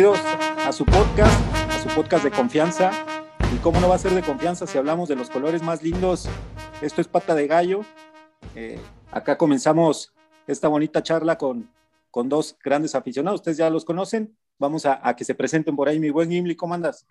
Bienvenidos a su podcast, a su podcast de confianza. ¿Y cómo no va a ser de confianza si hablamos de los colores más lindos? Esto es Pata de Gallo. Eh, acá comenzamos esta bonita charla con, con dos grandes aficionados. Ustedes ya los conocen. Vamos a, que se presenten por ahí. Mi buen Gimli, ¿cómo andas?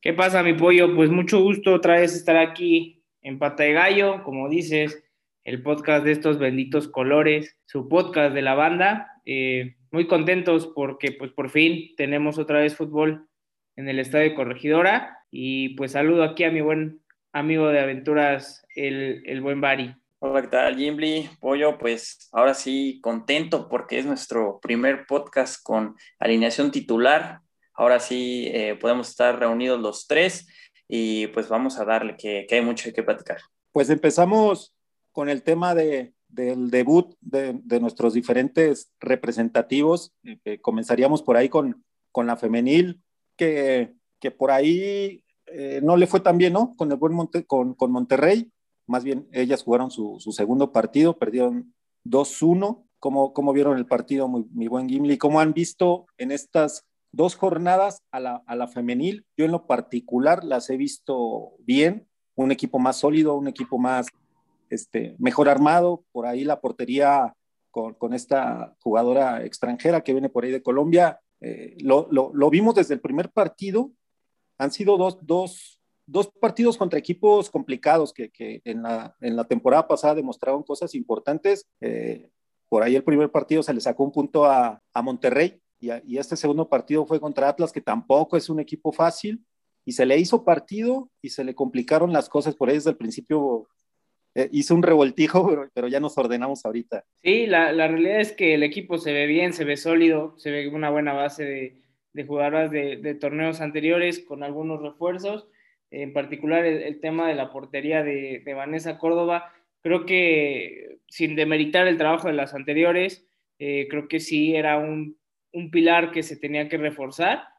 ¿Qué pasa, mi pollo? Pues mucho gusto otra vez estar aquí en Pata de Gallo, como dices, el podcast de estos benditos colores, su podcast de la banda. Eh, muy contentos porque pues por fin tenemos otra vez fútbol en el estadio Corregidora y pues saludo aquí a mi buen amigo de aventuras, el, el buen Bari. Hola, ¿qué tal, Jimbly? Pollo, pues ahora sí contento porque es nuestro primer podcast con alineación titular. Ahora sí eh, podemos estar reunidos los tres y pues vamos a darle que, que hay mucho que platicar. Pues empezamos con el tema de, del debut de, nuestros diferentes representativos. Eh, comenzaríamos por ahí con, con la femenil, que, que por ahí eh, no le fue tan bien, ¿no? Con el buen con, con, Monterrey. Más bien, ellas jugaron su, su segundo partido, perdieron 2-1. ¿Cómo, ¿Cómo, vieron el partido, mi, mi, buen Gimli? ¿Cómo han visto en estas dos jornadas a la, a la femenil? Yo en lo particular las he visto bien, un equipo más sólido, un equipo más este, mejor armado, por ahí la portería con, esta jugadora extranjera que viene por ahí de Colombia, eh, lo, lo, vimos desde el primer partido, han sido dos, dos, dos partidos contra equipos complicados que, que en, la, en, la, temporada pasada demostraron cosas importantes. Eh, por ahí el primer partido se le sacó un punto a, a Monterrey y, y, este segundo partido fue contra Atlas, que tampoco es un equipo fácil. Y se le hizo partido y se le complicaron las cosas por ahí desde el principio eh, hizo un revoltijo, pero, ya nos ordenamos ahorita. Sí, la, la, realidad es que el equipo se ve bien, se ve sólido, se ve una buena base de, de jugadoras de, torneos anteriores con algunos refuerzos, en particular el, tema de la portería de, de, Vanessa Córdoba. Creo que sin demeritar el trabajo de las anteriores, eh, creo que sí era un, un pilar que se tenía que reforzar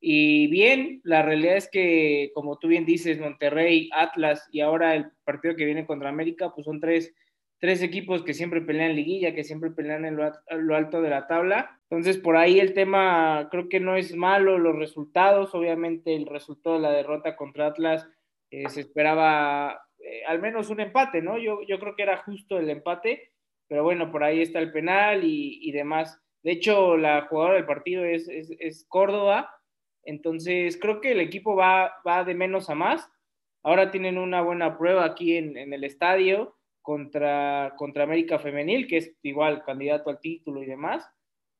y bien, la realidad es que, como tú bien dices, Monterrey, Atlas y ahora el partido que viene contra América, pues son tres, tres equipos que siempre pelean liguilla, que siempre pelean en lo, alto de la tabla. Entonces, por ahí el tema creo que no es malo, los resultados, obviamente el resultado de la derrota contra Atlas eh, se esperaba eh, al menos un empate, ¿no? Yo, yo creo que era justo el empate, pero bueno, por ahí está el penal y, y demás. De hecho, la jugadora del partido es, es, es Córdoba entonces, creo que el equipo va, va de menos a más. Ahora tienen una buena prueba aquí en, el estadio contra, contra América Femenil, que es igual candidato al título y demás.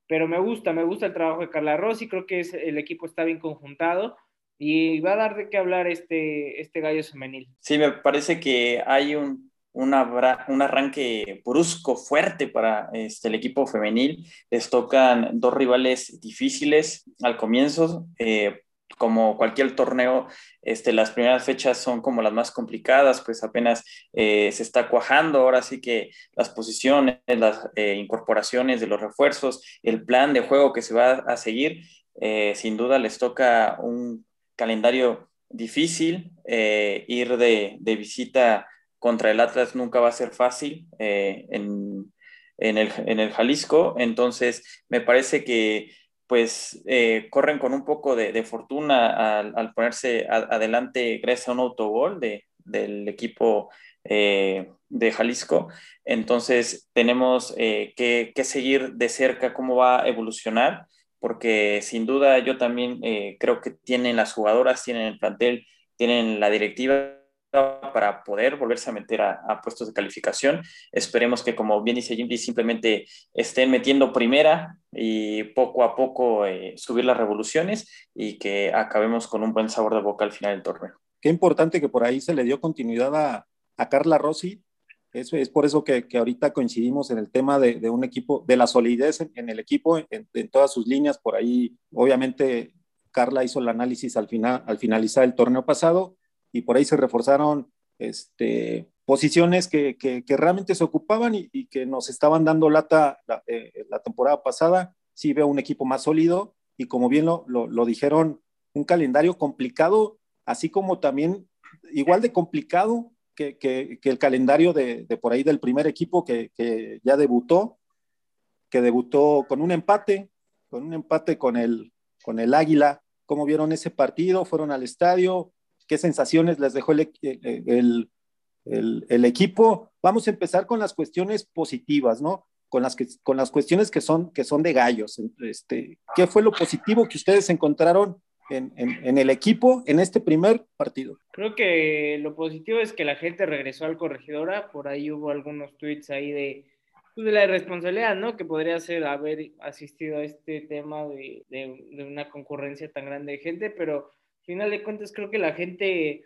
Pero me gusta, me gusta el trabajo de Carla Rossi, creo que el equipo está bien conjuntado y va a dar de qué hablar este, este gallo femenil. Sí, me parece que hay un un, arranque brusco, fuerte para este, el equipo femenil. Les tocan dos rivales difíciles al comienzo. Eh, como cualquier torneo, este, las primeras fechas son como las más complicadas, pues apenas eh, se está cuajando, ahora sí que las posiciones, las eh, incorporaciones de los refuerzos, el plan de juego que se va a seguir, sin duda les toca un calendario difícil, ir de, de visita contra el Atlas nunca va a ser fácil eh, en, en, el, en, el, Jalisco, entonces me parece que pues eh, corren con un poco de, fortuna al, ponerse adelante gracias a un autogol de, del equipo eh, de Jalisco. Entonces tenemos que, que, seguir de cerca cómo va a evolucionar, porque sin duda yo también creo que tienen las jugadoras, tienen el plantel, tienen la directiva para poder volverse a meter a, puestos de calificación. Esperemos que, como bien dice Jimmy, simplemente estén metiendo primera y poco a poco eh, subir las revoluciones y que acabemos con un buen sabor de boca al final del torneo. Qué importante que por ahí se le dio continuidad a, a Carla Rossi. Eso es por eso que, que, ahorita coincidimos en el tema de, de un equipo, de la solidez en, en el equipo, en, en, todas sus líneas. Por ahí, obviamente, Carla hizo el análisis al, final, al finalizar el torneo pasado y por ahí se reforzaron este, posiciones que, que, realmente se ocupaban y, y, que nos estaban dando lata la, eh, temporada pasada. Sí veo un equipo más sólido y como bien lo, lo, lo dijeron, un calendario complicado, así como también igual de complicado que, que, que el calendario de, de, por ahí del primer equipo que, que, ya debutó, que debutó con un empate, con un empate con el, con el Águila. ¿Cómo vieron ese partido? ¿Fueron al estadio? ¿Qué sensaciones les dejó el, el, el, el equipo? Vamos a empezar con las cuestiones positivas, ¿no? Con las, que, con las cuestiones que son, que son de gallos. Este, ¿Qué fue lo positivo que ustedes encontraron en, en, en, el equipo en este primer partido? Creo que lo positivo es que la gente regresó al corregidora, por ahí hubo algunos tweets ahí de, pues, de la responsabilidad, ¿no? Que podría ser haber asistido a este tema de, de, de, una concurrencia tan grande de gente, pero final de cuentas creo que la gente,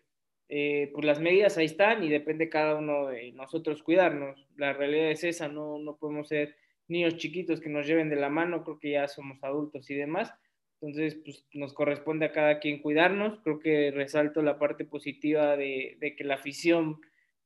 eh, pues las medidas ahí están y depende cada uno de nosotros cuidarnos. La realidad es esa, no, no podemos ser niños chiquitos que nos lleven de la mano, creo que ya somos adultos y demás entonces, pues nos corresponde a cada quien cuidarnos. Creo que resalto la parte positiva de, de que la afición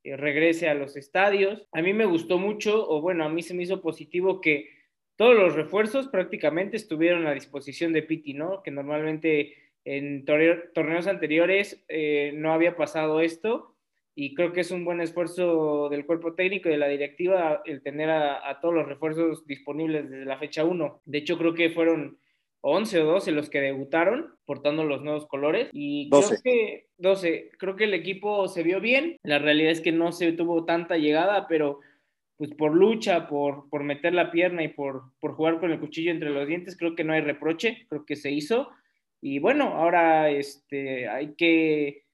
eh, regrese a los estadios. A mí me gustó mucho, o bueno, a mí se me hizo positivo que todos los refuerzos prácticamente estuvieron a disposición de Piti, ¿no? Que normalmente en torneos anteriores eh, no había pasado esto y creo que es un buen esfuerzo del cuerpo técnico y de la directiva el tener a, a todos los refuerzos disponibles desde la fecha 1. De hecho, creo que fueron 11 o 12 los que debutaron portando los nuevos colores y 12. creo que 12, creo que el equipo se vio bien, la realidad es que no se tuvo tanta llegada, pero pues por lucha, por, por meter la pierna y por, por jugar con el cuchillo entre los dientes, creo que no hay reproche, creo que se hizo y bueno, ahora este, hay que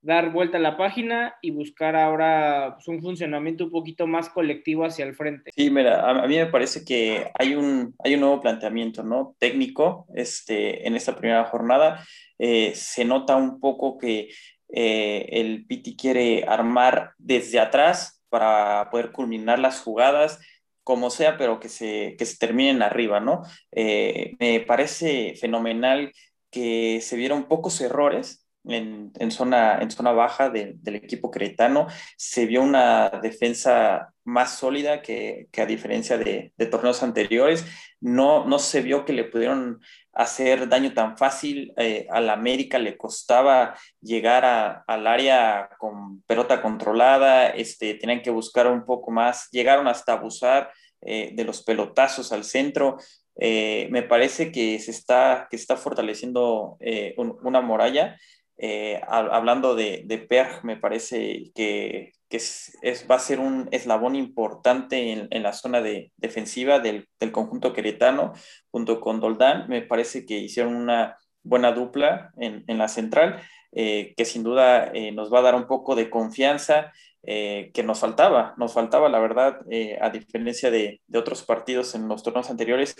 dar vuelta a la página y buscar ahora pues, un funcionamiento un poquito más colectivo hacia el frente. Sí, mira, a, mí me parece que hay un, hay un nuevo planteamiento, ¿no? Técnico este, en esta primera jornada. Eh, se nota un poco que eh, el Piti quiere armar desde atrás para poder culminar las jugadas como sea, pero que se, que se terminen arriba, ¿no? Eh, me parece fenomenal que se vieron pocos errores en, zona, en zona baja de, del equipo cretano. Se vio una defensa más sólida que, a diferencia de, torneos anteriores. No, no se vio que le pudieron hacer daño tan fácil. Eh, a la América le costaba llegar a, al área con pelota controlada, este, tenían que buscar un poco más, llegaron hasta abusar eh, de los pelotazos al centro. Eh, me parece que se está, que está fortaleciendo eh, un, una muralla eh, hablando de, de me parece que, que es, es, va a ser un eslabón importante en, en la zona de, defensiva del, del, conjunto queretano, junto con Doldán. Me parece que hicieron una buena dupla en, en la central, que sin duda nos va a dar un poco de confianza. Eh, que nos faltaba, nos faltaba la verdad, eh, a diferencia de, otros partidos en los torneos anteriores,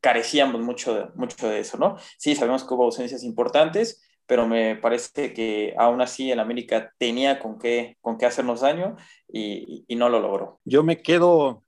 carecíamos mucho de, mucho de eso, ¿no? Sí, sabemos que hubo ausencias importantes, pero me parece que aún así el América tenía con qué, con qué hacernos daño y, y no lo logró. Yo me quedo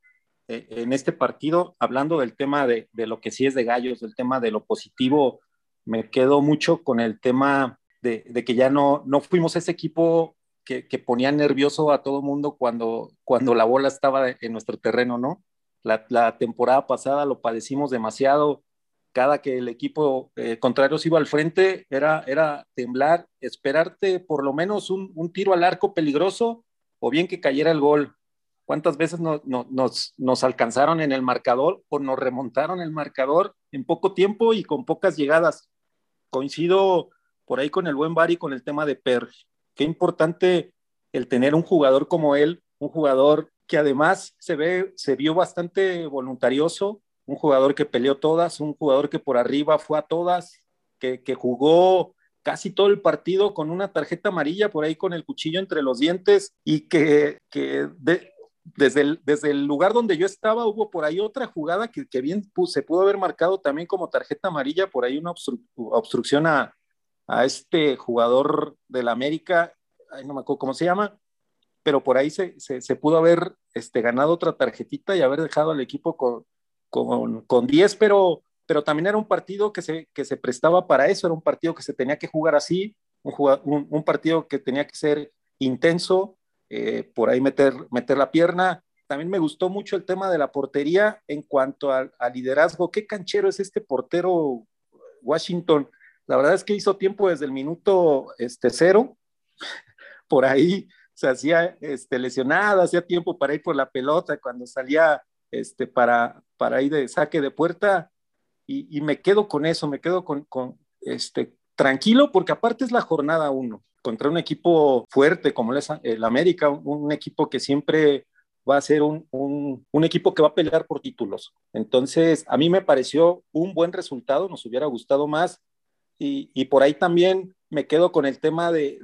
eh, en este partido hablando del tema de, de, lo que sí es de gallos, del tema de lo positivo, me quedo mucho con el tema de, de que ya no, no fuimos ese equipo que, que, ponía nervioso a todo mundo cuando, cuando la bola estaba en nuestro terreno, ¿no? La, temporada pasada lo padecimos demasiado, cada que el equipo eh, contrario se iba al frente, era, era temblar, esperarte por lo menos un, tiro al arco peligroso o bien que cayera el gol. ¿Cuántas veces no, nos, nos, alcanzaron en el marcador o nos remontaron el marcador en poco tiempo y con pocas llegadas? Coincido por ahí con el buen Bari con el tema de Per. Qué importante el tener un jugador como él, un jugador que además se ve, se vio bastante voluntarioso, un jugador que peleó todas, un jugador que por arriba fue a todas, que, jugó casi todo el partido con una tarjeta amarilla por ahí con el cuchillo entre los dientes y que, que de, desde, el, lugar donde yo estaba hubo por ahí otra jugada que, bien se pudo haber marcado también como tarjeta amarilla, por ahí una obstru obstrucción a, a, este jugador del América, ay, no me acuerdo cómo se llama, pero por ahí se, se, pudo haber este, ganado otra tarjetita y haber dejado al equipo con, con, con 10, pero, pero también era un partido que se, que se prestaba para eso, era un partido que se tenía que jugar así, un, un, un partido que tenía que ser intenso, eh, por ahí meter, meter la pierna. También me gustó mucho el tema de la portería en cuanto al liderazgo. ¿Qué canchero es este portero Washington? La verdad es que hizo tiempo desde el minuto este, cero. Por ahí se hacía este, lesionada, hacía tiempo para ir por la pelota cuando salía este, para, para ir de saque de puerta y, me quedo con eso, me quedo con, con, este, tranquilo porque aparte es la jornada uno contra un equipo fuerte como el América, un, equipo que siempre va a ser un, un, un, equipo que va a pelear por títulos. Entonces, a mí me pareció un buen resultado, nos hubiera gustado más. Y, por ahí también me quedo con el tema de,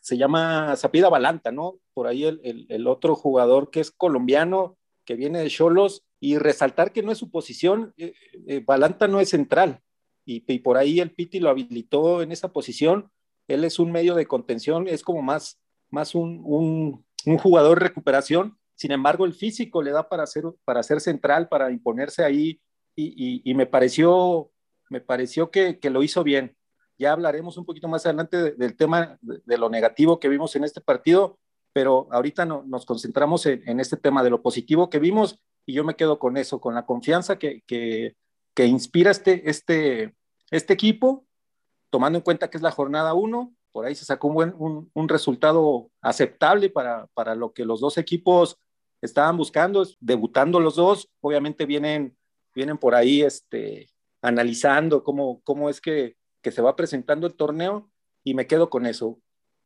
se llama Zapida Balanta, ¿no? Por ahí el, el, otro jugador que es colombiano, que viene de Cholos, y resaltar que no es su posición, eh, eh, Balanta no es central, y, por ahí el Piti lo habilitó en esa posición, él es un medio de contención, es como más, más un, un, jugador de recuperación, sin embargo el físico le da para ser, para ser central, para imponerse ahí, y me pareció, me pareció que, que, lo hizo bien. Ya hablaremos un poquito más adelante de, del tema de, lo negativo que vimos en este partido, pero ahorita no, nos concentramos en, este tema de lo positivo que vimos y yo me quedo con eso, con la confianza que, que, que inspira este, este, este equipo, tomando en cuenta que es la jornada 1, por ahí se sacó un, un, un resultado aceptable para, para, lo que los dos equipos estaban buscando, debutando los dos, obviamente vienen, vienen por ahí este, analizando cómo, cómo es que, que se va presentando el torneo y me quedo con eso,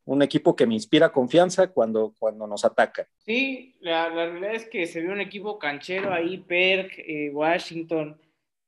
un equipo que me inspira confianza cuando, cuando nos ataca. Sí, la, la realidad es que se ve un equipo canchero ahí, Perk, eh, Washington,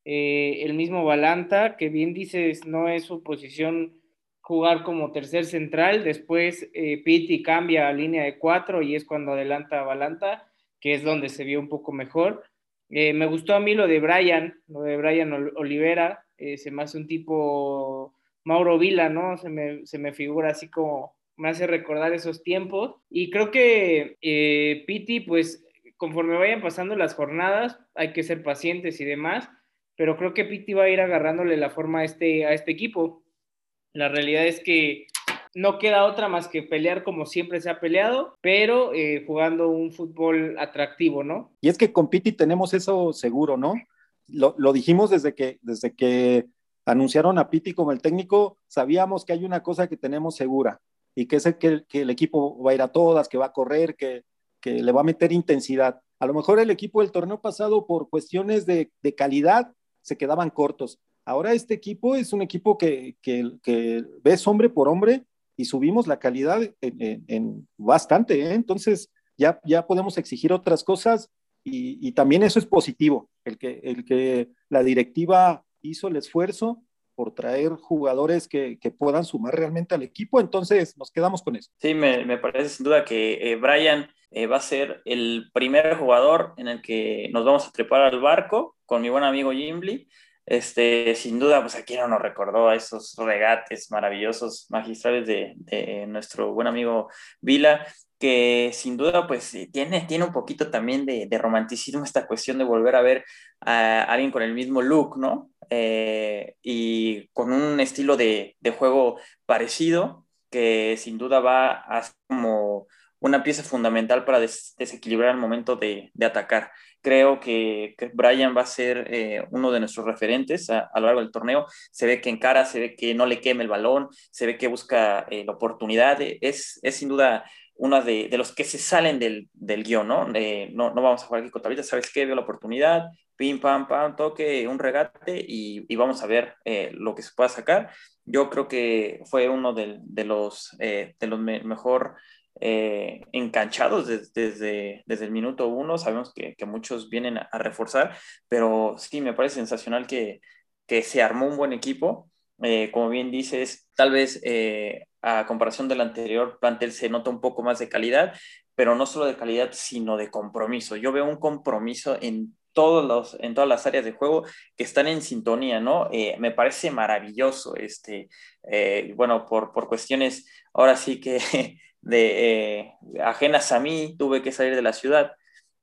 eh, el mismo Balanta, que bien dices, no es su posición jugar como tercer central, después eh, Pitti cambia a línea de cuatro y es cuando adelanta a Balanta, que es donde se vio un poco mejor. Eh, me gustó a mí lo de Brian, lo de Brian Olivera, eh, se me hace un tipo Mauro Vila, ¿no? Se me, se me figura así como, me hace recordar esos tiempos. Y creo que eh, Piti, pues conforme vayan pasando las jornadas, hay que ser pacientes y demás, pero creo que Piti va a ir agarrándole la forma a este, a este equipo. La realidad es que no queda otra más que pelear como siempre se ha peleado, pero eh, jugando un fútbol atractivo, ¿no? Y es que con Piti tenemos eso seguro, ¿no? Lo, lo, dijimos desde que, desde que anunciaron a Piti como el técnico, sabíamos que hay una cosa que tenemos segura y que es el, que, que el equipo va a ir a todas, que va a correr, que, que, le va a meter intensidad. A lo mejor el equipo del torneo pasado por cuestiones de, de calidad se quedaban cortos. Ahora este equipo es un equipo que, que, que ves hombre por hombre y subimos la calidad en, bastante, ¿eh? entonces ya, ya podemos exigir otras cosas y, también eso es positivo, el que, el que la directiva hizo el esfuerzo por traer jugadores que, que, puedan sumar realmente al equipo, entonces nos quedamos con eso. Sí, me, me parece sin duda que eh, Brian eh, va a ser el primer jugador en el que nos vamos a trepar al barco con mi buen amigo Jimby. Este, sin duda, pues aquí no nos recordó a esos regates maravillosos, magistrales de, de nuestro buen amigo Vila, que sin duda, pues tiene, tiene un poquito también de, de, romanticismo esta cuestión de volver a ver a alguien con el mismo look, ¿no? Eh, y con un estilo de, de, juego parecido, que sin duda va a ser como una pieza fundamental para des desequilibrar el momento de, de atacar. Creo que, que, Brian va a ser eh, uno de nuestros referentes a, a, lo largo del torneo. Se ve que encara, se ve que no le queme el balón, se ve que busca eh, la oportunidad. Es, es sin duda uno de, de, los que se salen del, del guion, ¿no? De, ¿no? No vamos a jugar aquí con tablitas, ¿sabes qué? Veo la oportunidad, pim, pam, pam, toque, un regate y, y vamos a ver eh, lo que se pueda sacar. Yo creo que fue uno de, de los, eh, de los me mejor eh, desde, desde, desde, el minuto uno. Sabemos que, que muchos vienen a, reforzar, pero sí, me parece sensacional que, que se armó un buen equipo. Eh, como bien dices, tal vez eh, a comparación del anterior plantel se nota un poco más de calidad, pero no solo de calidad, sino de compromiso. Yo veo un compromiso en todos los, en todas las áreas de juego que están en sintonía, ¿no? Eh, me parece maravilloso, este, bueno, por, por cuestiones ahora sí que de eh, ajenas a mí, tuve que salir de la ciudad,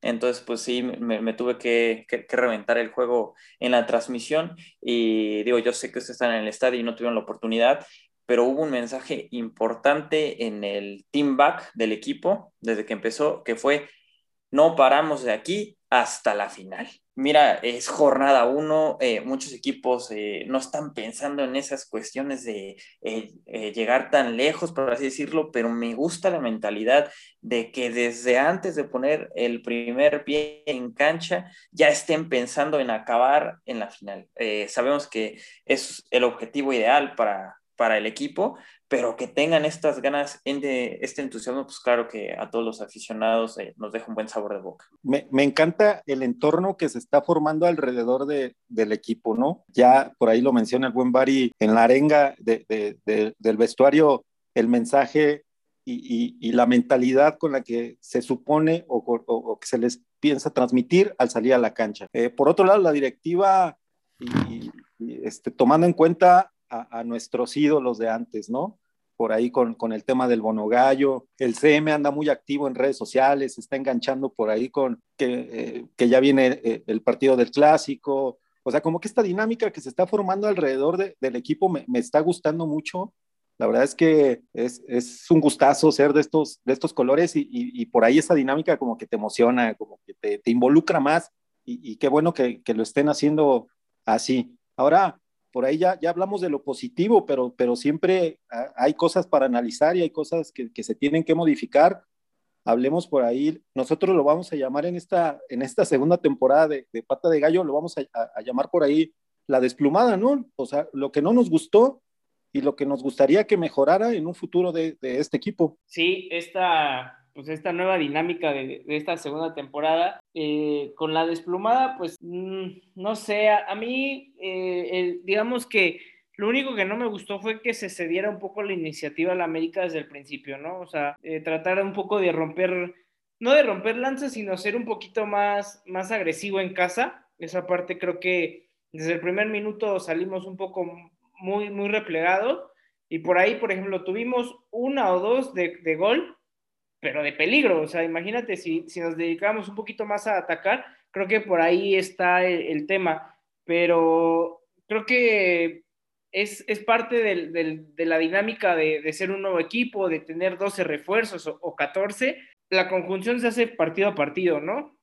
entonces pues sí, me, tuve que, que, que, reventar el juego en la transmisión y digo, yo sé que ustedes están en el estadio y no tuvieron la oportunidad, pero hubo un mensaje importante en el team back del equipo desde que empezó, que fue, no paramos de aquí hasta la final. Mira, es jornada uno, eh, muchos equipos eh, no están pensando en esas cuestiones de eh, llegar tan lejos, por así decirlo, pero me gusta la mentalidad de que desde antes de poner el primer pie en cancha ya estén pensando en acabar en la final. sabemos que es el objetivo ideal para, para el equipo, pero que tengan estas ganas, este entusiasmo, pues claro que a todos los aficionados eh, nos deja un buen sabor de boca. Me, me, encanta el entorno que se está formando alrededor de, del equipo, ¿no? Ya por ahí lo menciona el buen Bari en la arenga de, de, del vestuario, el mensaje y, y, la mentalidad con la que se supone o, o, que se les piensa transmitir al salir a la cancha. Eh, por otro lado, la directiva, y, este, tomando en cuenta a, nuestros ídolos de antes, ¿no? por ahí con, con el tema del bonogallo. El CM anda muy activo en redes sociales, está enganchando por ahí con que, eh, que ya viene eh, el partido del clásico. O sea, como que esta dinámica que se está formando alrededor de, del equipo me, me, está gustando mucho. La verdad es que es, es un gustazo ser de estos, de estos colores y, y, y, por ahí esa dinámica como que te emociona, como que te, te involucra más y, qué bueno que, que, lo estén haciendo así. Ahora, por ahí ya, ya hablamos de lo positivo, pero, pero siempre hay cosas para analizar y hay cosas que, que, se tienen que modificar. Hablemos por ahí, nosotros lo vamos a llamar en esta, en esta segunda temporada de, de Pata de Gallo, lo vamos a, llamar por ahí la desplumada, ¿no? O sea, lo que no nos gustó y lo que nos gustaría que mejorara en un futuro de este equipo. Sí, esta pues esta nueva dinámica de, de esta segunda temporada. Eh, con la desplumada, pues mmm, no sé, a, a mí, eh, el, digamos que lo único que no me gustó fue que se cediera un poco la iniciativa a la América desde el principio, ¿no? O sea, eh, tratar un poco de romper, no de romper lanzas, sino ser un poquito más, más agresivo en casa. Esa parte creo que desde el primer minuto salimos un poco muy, muy replegados. Y por ahí, por ejemplo, tuvimos una o dos de, de gol pero de peligro. O sea, imagínate si, si nos dedicamos un poquito más a atacar, creo que por ahí está el, tema. Pero creo que es, es parte de la dinámica de, de, ser un nuevo equipo, de tener 12 refuerzos o, o 14. La conjunción se hace partido a partido, ¿no?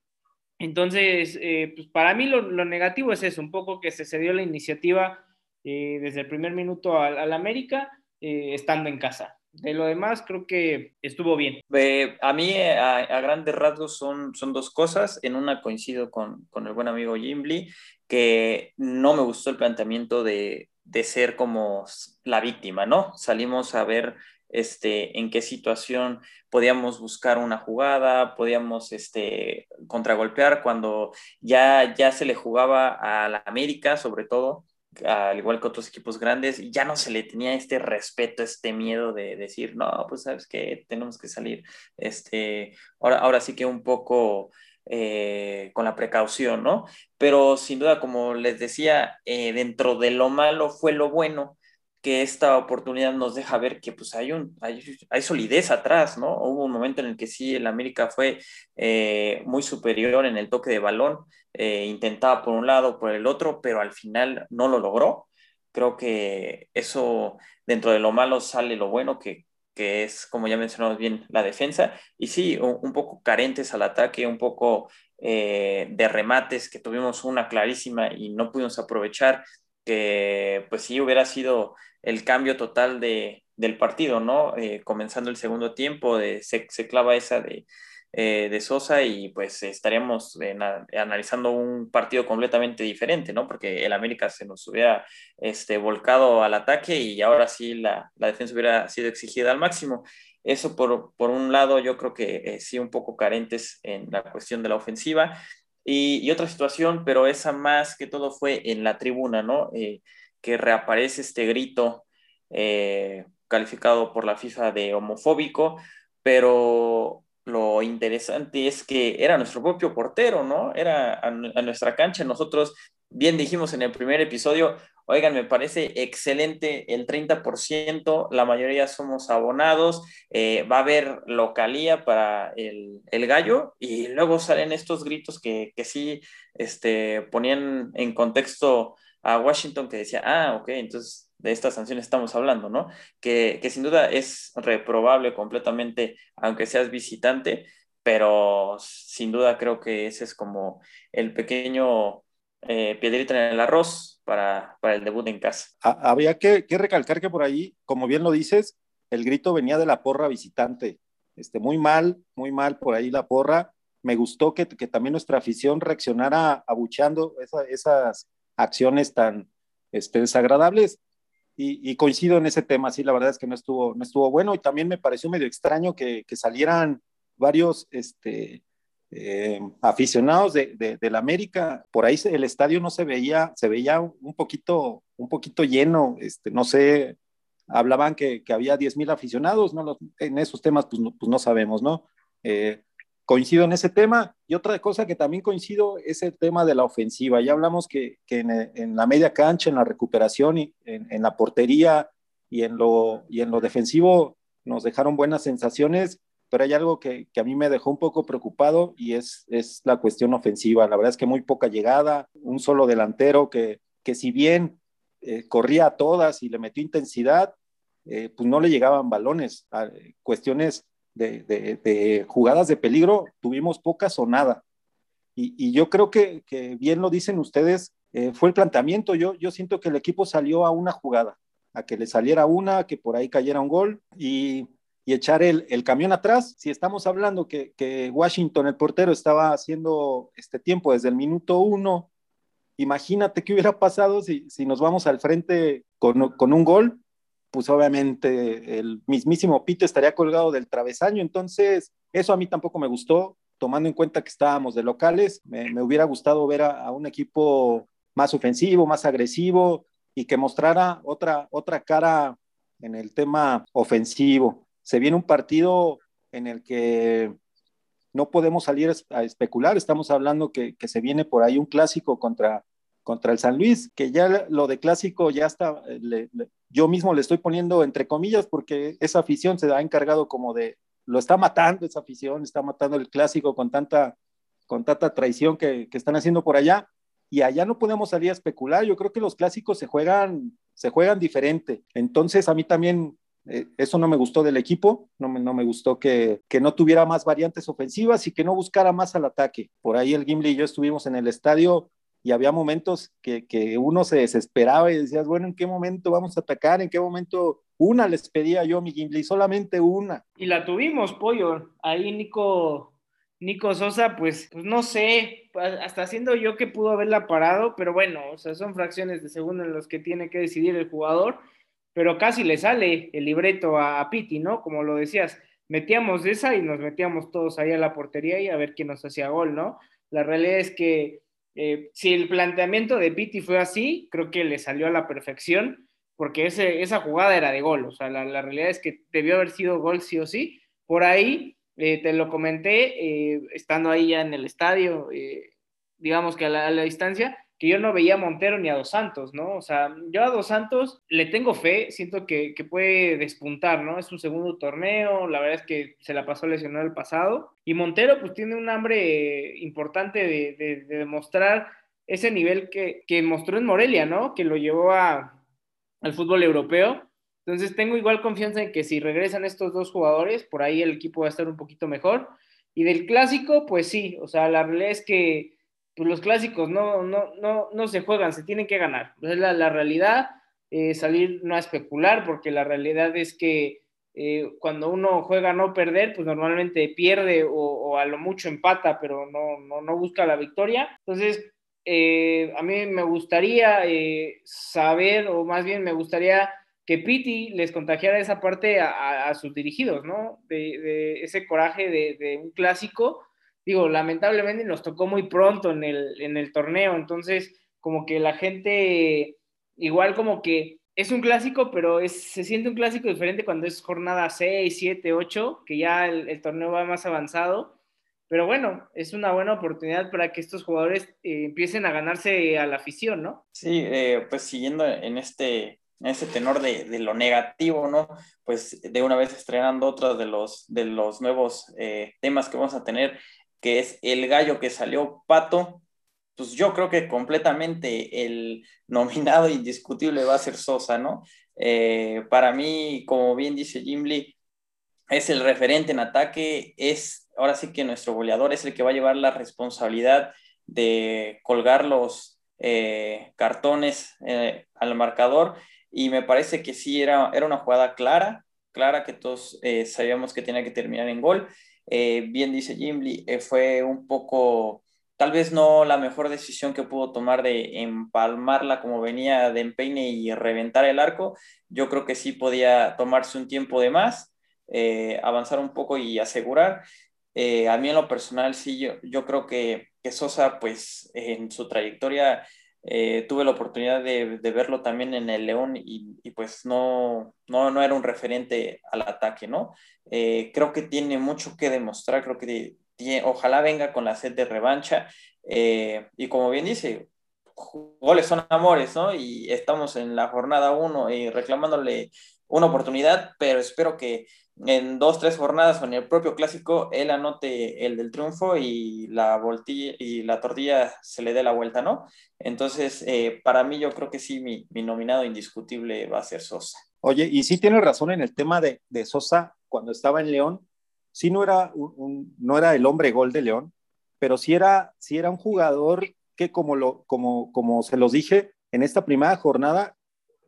Entonces, eh, pues para mí lo, lo, negativo es eso, un poco que se cedió la iniciativa eh, desde el primer minuto al, al América, eh, estando en casa. De lo demás, creo que estuvo bien. Eh, a mí, a, a, grandes rasgos, son, son dos cosas. En una coincido con, con el buen amigo Jimly, que no me gustó el planteamiento de, de ser como la víctima, ¿no? Salimos a ver este, en qué situación podíamos buscar una jugada, podíamos este, contragolpear cuando ya, ya se le jugaba a la América, sobre todo, al igual que otros equipos grandes, ya no se le tenía este respeto, este miedo de decir, no, pues sabes que tenemos que salir, este, ahora, ahora sí que un poco eh, con la precaución, ¿no? Pero sin duda, como les decía, eh, dentro de lo malo fue lo bueno, que esta oportunidad nos deja ver que pues hay, un, hay, hay, solidez atrás, ¿no? Hubo un momento en el que sí, el América fue eh, muy superior en el toque de balón, eh, intentaba por un lado, por el otro, pero al final no lo logró. Creo que eso, dentro de lo malo, sale lo bueno, que, que es, como ya mencionamos bien, la defensa. Y sí, un, poco carentes al ataque, un poco eh, de remates, que tuvimos una clarísima y no pudimos aprovechar, que pues sí hubiera sido el cambio total de, del partido, ¿no? Eh, comenzando el segundo tiempo, de, se, se clava esa de, eh, de Sosa y pues estaríamos analizando un partido completamente diferente, ¿no? Porque el América se nos hubiera este, volcado al ataque y ahora sí la, la defensa hubiera sido exigida al máximo. Eso por, por un lado yo creo que eh, sí un poco carentes en la cuestión de la ofensiva. Y, otra situación, pero esa más que todo fue en la tribuna, ¿no? Eh, que reaparece este grito eh, calificado por la FIFA de homofóbico, pero lo interesante es que era nuestro propio portero, ¿no? Era a, nuestra cancha. Nosotros, bien dijimos en el primer episodio, oigan, me parece excelente el 30%, la mayoría somos abonados, eh, va a haber localía para el, el, gallo y luego salen estos gritos que, que sí este, ponían en contexto a Washington que decía, ah, ok, entonces de esta sanción estamos hablando, ¿no? Que, que sin duda es reprobable completamente, aunque seas visitante, pero sin duda creo que ese es como el pequeño eh, piedrita en el arroz para, para, el debut en casa. Había que, recalcar que por ahí, como bien lo dices, el grito venía de la porra visitante. Este, muy mal, muy mal por ahí la porra. Me gustó que, que también nuestra afición reaccionara abucheando esa, esas acciones tan este, desagradables. Y, coincido en ese tema, sí, la verdad es que no estuvo, no estuvo bueno y también me pareció medio extraño que, que salieran varios este, eh, aficionados de, de, de, la América, por ahí el estadio no se veía, se veía un poquito, un poquito lleno, este, no sé, hablaban que, había 10 mil aficionados, ¿no? en esos temas pues no, pues no sabemos, ¿no? Eh, coincido en ese tema y otra cosa que también coincido es el tema de la ofensiva. Ya hablamos que, en, la media cancha, en la recuperación y en, en, la portería y en, lo, y en lo defensivo nos dejaron buenas sensaciones pero hay algo que, que, a mí me dejó un poco preocupado y es, es la cuestión ofensiva. La verdad es que muy poca llegada, un solo delantero que, que si bien eh, corría a todas y le metió intensidad, eh, pues no le llegaban balones. A, cuestiones de, de, jugadas de peligro tuvimos pocas o nada. Y, y yo creo que, que, bien lo dicen ustedes, eh, fue el planteamiento. Yo, yo siento que el equipo salió a una jugada, a que le saliera una, que por ahí cayera un gol y y echar el, el, camión atrás. Si estamos hablando que, que, Washington, el portero, estaba haciendo este tiempo desde el minuto uno, imagínate qué hubiera pasado si, si nos vamos al frente con, con, un gol, pues obviamente el mismísimo Pito estaría colgado del travesaño. Entonces, eso a mí tampoco me gustó, tomando en cuenta que estábamos de locales. Me, me hubiera gustado ver a, a un equipo más ofensivo, más agresivo y que mostrara otra, otra cara en el tema ofensivo se viene un partido en el que no podemos salir a especular. Estamos hablando que, se viene por ahí un clásico contra, contra el San Luis, que ya lo de clásico ya está, le, yo mismo le estoy poniendo entre comillas porque esa afición se ha encargado como de, lo está matando esa afición, está matando el clásico con tanta, con tanta traición que, que están haciendo por allá. Y allá no podemos salir a especular. Yo creo que los clásicos se juegan, se juegan diferente. Entonces a mí también eh, eso no me gustó del equipo, no me, no me gustó que, que, no tuviera más variantes ofensivas y que no buscara más al ataque. Por ahí el Gimli y yo estuvimos en el estadio y había momentos que, que uno se desesperaba y decías, bueno, ¿en qué momento vamos a atacar? ¿En qué momento? Una les pedía yo, mi Gimli, solamente una. Y la tuvimos, Pollo. Ahí Nico, Nico Sosa, pues, pues no sé, hasta haciendo yo que pudo haberla parado, pero bueno, o sea, son fracciones de segundo en los que tiene que decidir el jugador pero casi le sale el libreto a, a Piti, ¿no? Como lo decías, metíamos esa y nos metíamos todos ahí a la portería y a ver quién nos hacía gol, ¿no? La realidad es que eh, si el planteamiento de Piti fue así, creo que le salió a la perfección, porque ese, esa jugada era de gol, o sea, la, la, realidad es que debió haber sido gol sí o sí. Por ahí, eh, te lo comenté, eh, estando ahí ya en el estadio, digamos que a la distancia, que yo no veía a Montero ni a Dos Santos, ¿no? O sea, yo a Dos Santos le tengo fe, siento que, que, puede despuntar, ¿no? Es un segundo torneo, la verdad es que se la pasó lesionado el pasado. Y Montero, pues tiene un hambre importante de, de, de demostrar ese nivel que, que, mostró en Morelia, ¿no? Que lo llevó a, al fútbol europeo. Entonces tengo igual confianza en que si regresan estos dos jugadores, por ahí el equipo va a estar un poquito mejor. Y del clásico, pues sí, o sea, la realidad es que pues los clásicos no, no, no, no se juegan, se tienen que ganar. Es la, la realidad, eh, salir no a especular, porque la realidad es que eh, cuando uno juega no perder, pues normalmente pierde o, a lo mucho empata, pero no, no, no busca la victoria. Entonces, eh, a mí me gustaría eh, saber, o más bien me gustaría que Piti les contagiara esa parte a, a, a sus dirigidos, ¿no? De, de ese coraje de, de un clásico digo, lamentablemente nos tocó muy pronto en el, en el torneo, entonces como que la gente, igual como que es un clásico, pero es, se siente un clásico diferente cuando es jornada 6, 7, 8, que ya el, el torneo va más avanzado. Pero bueno, es una buena oportunidad para que estos jugadores eh, empiecen a ganarse a la afición, ¿no? Sí, eh, pues siguiendo en este, en este tenor de, de, lo negativo, ¿no? Pues de una vez estrenando otro de los, de los nuevos eh, temas que vamos a tener que es el gallo que salió pato, pues yo creo que completamente el nominado indiscutible va a ser Sosa, ¿no? Eh, para mí, como bien dice Jim Lee, es el referente en ataque, es ahora sí que nuestro goleador es el que va a llevar la responsabilidad de colgar los eh, cartones eh, al marcador y me parece que sí era, era una jugada clara, clara que todos sabíamos que tenía que terminar en gol. Bien dice Jimmy, fue un poco, tal vez no la mejor decisión que pudo tomar de empalmarla como venía de empeine y reventar el arco. Yo creo que sí podía tomarse un tiempo de más, avanzar un poco y asegurar. a mí en lo personal sí, yo, yo creo que que Sosa, pues en su trayectoria eh, tuve la oportunidad de, verlo también en el León y, pues no, no, no, era un referente al ataque, ¿no? Eh, creo que tiene mucho que demostrar, creo que tiene, ojalá venga con la sed de revancha eh, y como bien dice, goles son amores, ¿no? Y estamos en la jornada uno y reclamándole una oportunidad, pero espero que en dos, tres jornadas o en el propio clásico, él anote el del triunfo y la voltilla y la tortilla se le dé la vuelta, ¿no? Entonces, eh, para mí yo creo que sí, mi, nominado indiscutible va a ser Sosa. Oye, y sí tiene razón en el tema de, Sosa, cuando estaba en León, sí no era, un, no era el hombre gol de León, pero sí era, sí era un jugador que como, lo, como, como se los dije, en esta primera jornada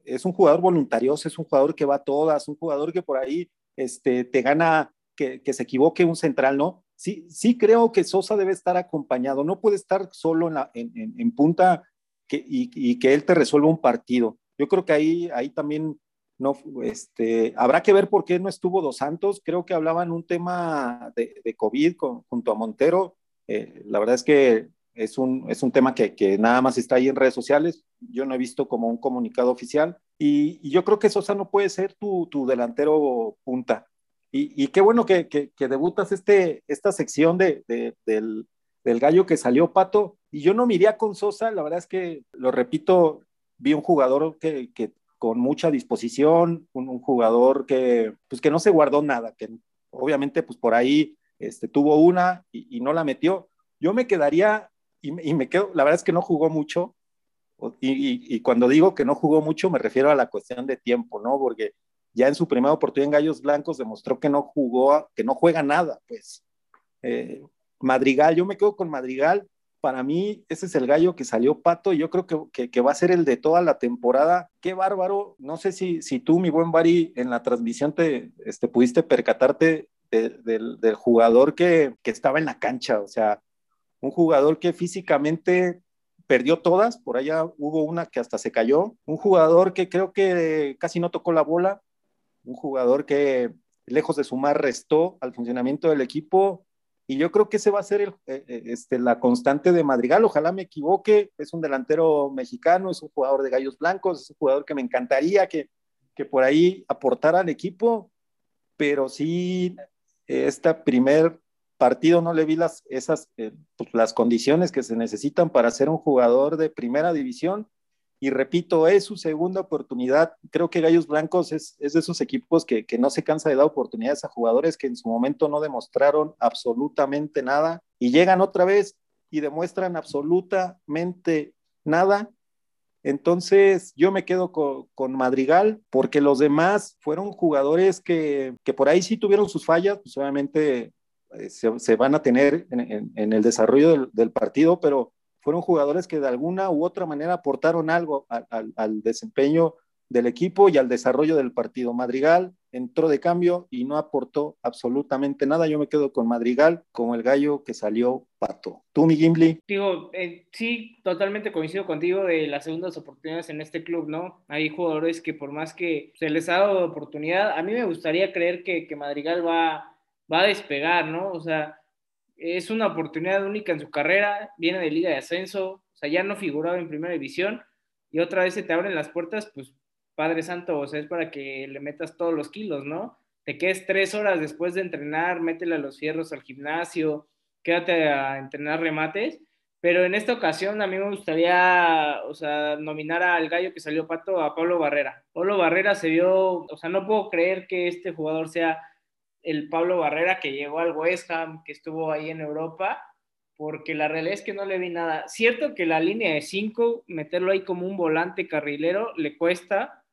es un jugador voluntarioso, es un jugador que va a todas, un jugador que por ahí este, te gana que, se equivoque un central, ¿no? Sí, sí creo que Sosa debe estar acompañado, no puede estar solo en, punta y, que él te resuelva un partido. Yo creo que ahí, ahí también no, este, habrá que ver por qué no estuvo Dos Santos. Creo que hablaban un tema de, COVID junto a Montero. Eh, la verdad es que es un, es un tema que, nada más está ahí en redes sociales. Yo no he visto como un comunicado oficial. Y, yo creo que Sosa no puede ser tu, tu delantero punta. Y, y qué bueno que, que, debutas este, esta sección de, del, del, gallo que salió Pato. Y yo no me con Sosa. La verdad es que, lo repito, vi un jugador que, con mucha disposición, un, jugador que, pues que no se guardó nada, que obviamente pues por ahí este, tuvo una y, y no la metió. Yo me quedaría y, me quedo, la verdad es que no jugó mucho, y, cuando digo que no jugó mucho me refiero a la cuestión de tiempo, ¿no? Porque ya en su primera oportunidad en Gallos Blancos demostró que no jugó, que no juega nada, pues. Eh, Madrigal, yo me quedo con Madrigal, para mí ese es el gallo que salió pato y yo creo que, que, va a ser el de toda la temporada. Qué bárbaro, no sé si, si tú, mi buen Bari, en la transmisión te este, pudiste percatarte del, del, jugador que, que estaba en la cancha, o sea, un jugador que físicamente perdió todas, por allá hubo una que hasta se cayó, un jugador que creo que casi no tocó la bola, un jugador que lejos de sumar restó al funcionamiento del equipo y yo creo que ese va a ser el, eh, eh, este, la constante de Madrigal, ojalá me equivoque, es un delantero mexicano, es un jugador de gallos blancos, es un jugador que me encantaría que, que por ahí aportara al equipo, pero sí, esta primer partido no le vi las, esas, eh, pues, las condiciones que se necesitan para ser un jugador de primera división. Y repito, es su segunda oportunidad. Creo que Gallos Blancos es, es de esos equipos que, que, no se cansa de dar oportunidades a jugadores que en su momento no demostraron absolutamente nada y llegan otra vez y demuestran absolutamente nada. Entonces yo me quedo con, con, Madrigal porque los demás fueron jugadores que, que por ahí sí tuvieron sus fallas, pues obviamente eh, se, van a tener en, el desarrollo del, partido, pero fueron jugadores que de alguna u otra manera aportaron algo al, desempeño del equipo y al desarrollo del partido. Madrigal entró de cambio y no aportó absolutamente nada. Yo me quedo con Madrigal como el gallo que salió pato. ¿Tú, mi Gimli? Eh, sí, totalmente coincido contigo de las segundas oportunidades en este club, ¿no? Hay jugadores que por más que se les ha dado oportunidad, a mí me gustaría creer que, que Madrigal va va a despegar, ¿no? O sea, es una oportunidad única en su carrera, viene de Liga de Ascenso, o sea, ya no figuraba en Primera División y otra vez se te abren las puertas, pues Padre Santo, o sea, es para que le metas todos los kilos, ¿no? Te quedes tres horas después de entrenar, métele a los fierros al gimnasio, quédate a entrenar remates, pero en esta ocasión a mí me gustaría, o sea, nominar al gallo que salió pato a Pablo Barrera. Pablo Barrera se vio, o sea, no puedo creer que este jugador sea el Pablo Barrera que llegó al West Ham, que estuvo ahí en Europa, porque la realidad es que no le vi nada. Cierto que la línea de 5, meterlo ahí como un volante carrilero, le cuesta,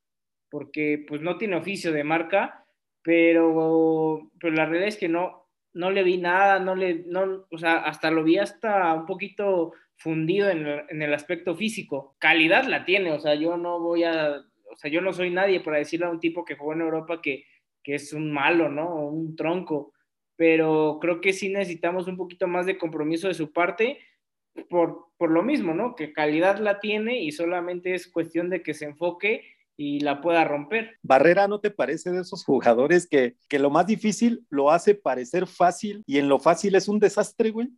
porque pues no tiene oficio de marca, pero, pero la realidad es que no, no le vi nada, no le, no, o sea, hasta lo vi hasta un poquito fundido en el, en el aspecto físico. Calidad la tiene, o sea, yo no voy a, o sea, yo no soy nadie para decirle a un tipo que jugó en Europa que, que es un malo, ¿no? Un tronco, pero creo que sí necesitamos un poquito más de compromiso de su parte por, por lo mismo, ¿no? Que calidad la tiene y solamente es cuestión de que se enfoque y la pueda romper. Barrera, ¿no te parece de esos jugadores que, que lo más difícil lo hace parecer fácil y en lo fácil es un desastre, güey?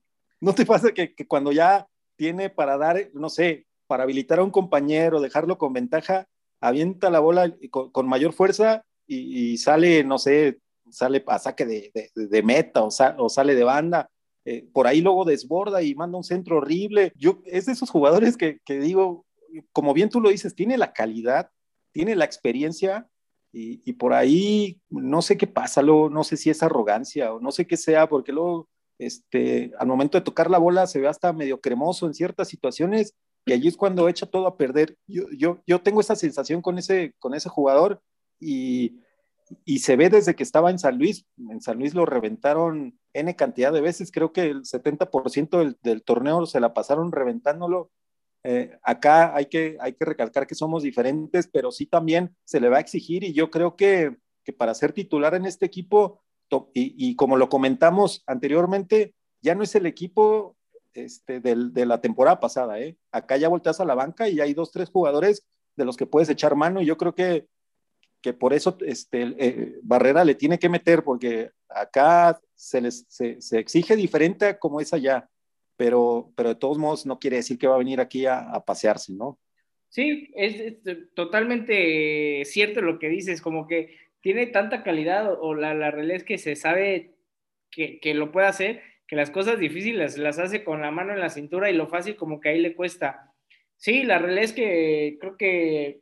¿No te pasa que, que cuando ya tiene para dar, no sé, para habilitar a un compañero, dejarlo con ventaja, avienta la bola con, con mayor fuerza y, sale, no sé, sale a saque de, meta o, sa, o, sale de banda? Eh, por ahí luego desborda y manda un centro horrible. Yo, es de esos jugadores que, que digo, como bien tú lo dices, tiene la calidad, tiene la experiencia y, y, por ahí no sé qué pasa, luego no sé si es arrogancia o no sé qué sea, porque luego este, al momento de tocar la bola se ve hasta medio cremoso en ciertas situaciones y allí es cuando echa todo a perder. Yo, yo, yo tengo esa sensación con ese, con ese jugador y, y se ve desde que estaba en San Luis. En San Luis lo reventaron N cantidad de veces, creo que el 70% del, del torneo se la pasaron reventándolo eh, acá hay que, hay que recalcar que somos diferentes, pero sí también se le va a exigir y yo creo que, que para ser titular en este equipo, y, y, como lo comentamos anteriormente, ya no es el equipo este, del, de la temporada pasada, ¿eh? acá ya volteas a la banca y hay dos, tres jugadores de los que puedes echar mano y yo creo que, que por eso este, eh, Barrera le tiene que meter, porque acá se, les, se, se exige diferente como es allá pero, pero de todos modos no quiere decir que va a venir aquí a, pasearse, ¿no? Sí, es, es, totalmente cierto lo que dices, como que tiene tanta calidad o la, la realidad es que se sabe que, que, lo puede hacer, que las cosas difíciles las hace con la mano en la cintura y lo fácil como que ahí le cuesta. Sí, la realidad es que creo que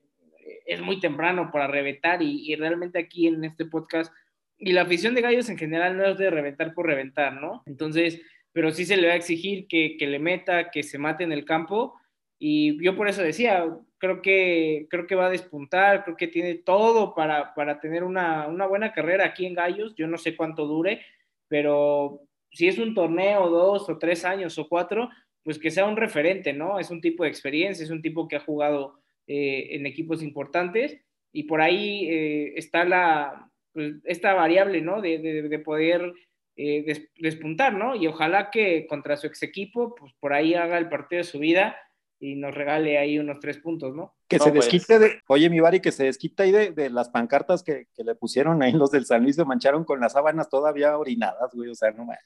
es muy temprano para reventar y, y realmente aquí en este podcast y la afición de gallos en general no es de reventar por reventar, ¿no? Entonces, pero sí se le va a exigir que, que, le meta, que se mate en el campo. Y yo por eso decía, creo que, creo que va a despuntar, creo que tiene todo para, para tener una, una buena carrera aquí en Gallos. Yo no sé cuánto dure, pero si es un torneo, dos o tres años o cuatro, pues que sea un referente, ¿no? Es un tipo de experiencia, es un tipo que ha jugado eh, en equipos importantes y por ahí eh, está la, pues, esta variable, ¿no? De, de, de poder eh, des, despuntar, ¿no? Y ojalá que contra su ex equipo, pues por ahí haga el partido de su vida y nos regale ahí unos tres puntos, ¿no? Que no, se desquite pues. de, oye, mi Bari, que se desquita ahí de, de las pancartas que, que, le pusieron ahí los del San Luis, se mancharon con las sábanas todavía orinadas, güey, o sea, no más.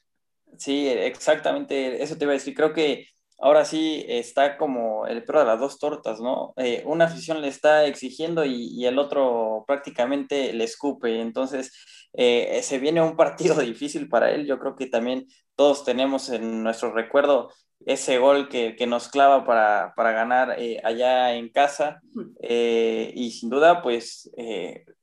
Sí, exactamente, eso te iba a decir, creo que ahora sí está como el perro de las dos tortas, ¿no? Eh, una afición le está exigiendo y, y, el otro prácticamente le escupe, entonces eh, se viene un partido difícil para él, yo creo que también todos tenemos en nuestro recuerdo ese gol que, que nos clava para, para ganar eh, allá en casa y sin duda pues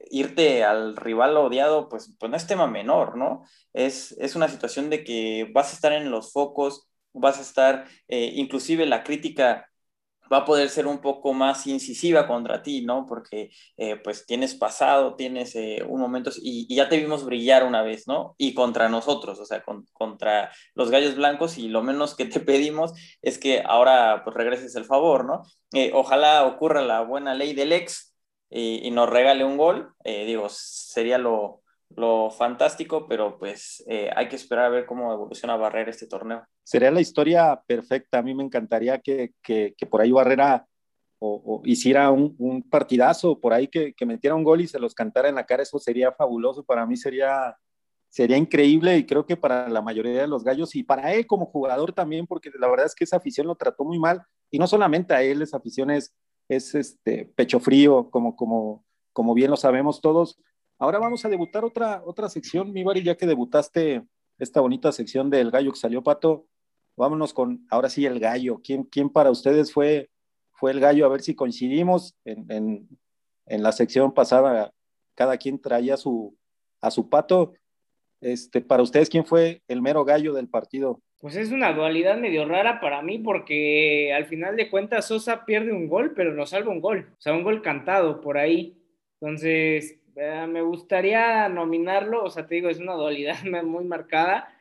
irte al rival odiado pues, pues no es tema menor, ¿no? Es, es una situación de que vas a estar en los focos, vas a estar, eh, inclusive la crítica va a poder ser un poco más incisiva contra ti, ¿no? Porque eh, pues tienes pasado, tienes eh, un momento y, ya te vimos brillar una vez, ¿no? Y contra nosotros, o sea, con, contra los gallos blancos y lo menos que te pedimos es que ahora pues regreses el favor, ¿no? Ojalá ocurra la buena ley del ex y, y nos regale un gol, digo, sería lo, lo fantástico, pero pues eh, hay que esperar a ver cómo evoluciona Barrera este torneo. Sería la historia perfecta. A mí me encantaría que, que, por ahí Barrera o, o hiciera un, un, partidazo, por ahí que, que, metiera un gol y se los cantara en la cara. Eso sería fabuloso. Para mí sería, sería increíble y creo que para la mayoría de los gallos y para él como jugador también, porque la verdad es que esa afición lo trató muy mal y no solamente a él, esa afición es, es este, pecho frío, como, como, como bien lo sabemos todos Ahora vamos a debutar otra, otra sección, mi Bari, ya que debutaste esta bonita sección del gallo que salió pato. Vámonos con, ahora sí, el gallo. ¿Quién, quién para ustedes fue, fue el gallo? A ver si coincidimos. En, en, la sección pasada, cada quien traía su, a su pato. Este, para ustedes, ¿quién fue el mero gallo del partido? Pues es una dualidad medio rara para mí porque al final de cuentas Sosa pierde un gol, pero nos salva un gol, o sea, un gol cantado por ahí. Entonces, Eh, me gustaría nominarlo, o sea, te digo, es una dualidad muy marcada,